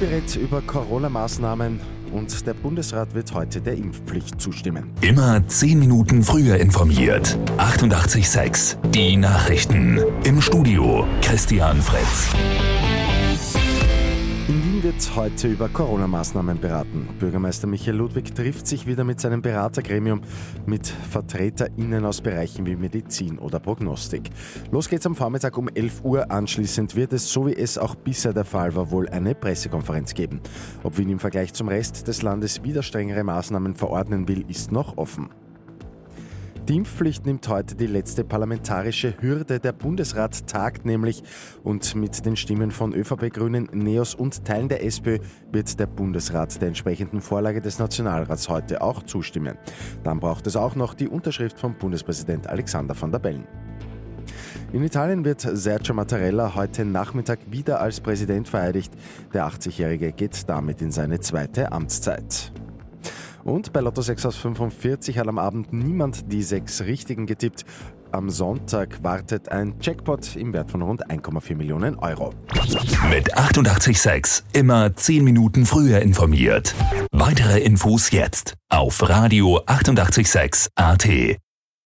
berät über Corona-Maßnahmen und der Bundesrat wird heute der Impfpflicht zustimmen. Immer 10 Minuten früher informiert. 88.6 Die Nachrichten. Im Studio Christian Fritz. In Wien wird heute über Corona-Maßnahmen beraten. Bürgermeister Michael Ludwig trifft sich wieder mit seinem Beratergremium mit VertreterInnen aus Bereichen wie Medizin oder Prognostik. Los geht's am Vormittag um 11 Uhr. Anschließend wird es, so wie es auch bisher der Fall war, wohl eine Pressekonferenz geben. Ob Wien im Vergleich zum Rest des Landes wieder strengere Maßnahmen verordnen will, ist noch offen. Die Impfpflicht nimmt heute die letzte parlamentarische Hürde. Der Bundesrat tagt nämlich und mit den Stimmen von ÖVP, Grünen, NEOS und Teilen der SPÖ wird der Bundesrat der entsprechenden Vorlage des Nationalrats heute auch zustimmen. Dann braucht es auch noch die Unterschrift von Bundespräsident Alexander van der Bellen. In Italien wird Sergio Mattarella heute Nachmittag wieder als Präsident vereidigt. Der 80-Jährige geht damit in seine zweite Amtszeit. Und bei Lotto 6 aus 45 hat am Abend niemand die sechs Richtigen getippt. Am Sonntag wartet ein Jackpot im Wert von rund 1,4 Millionen Euro. Mit 88.6 immer 10 Minuten früher informiert. Weitere Infos jetzt auf Radio 88.6 AT.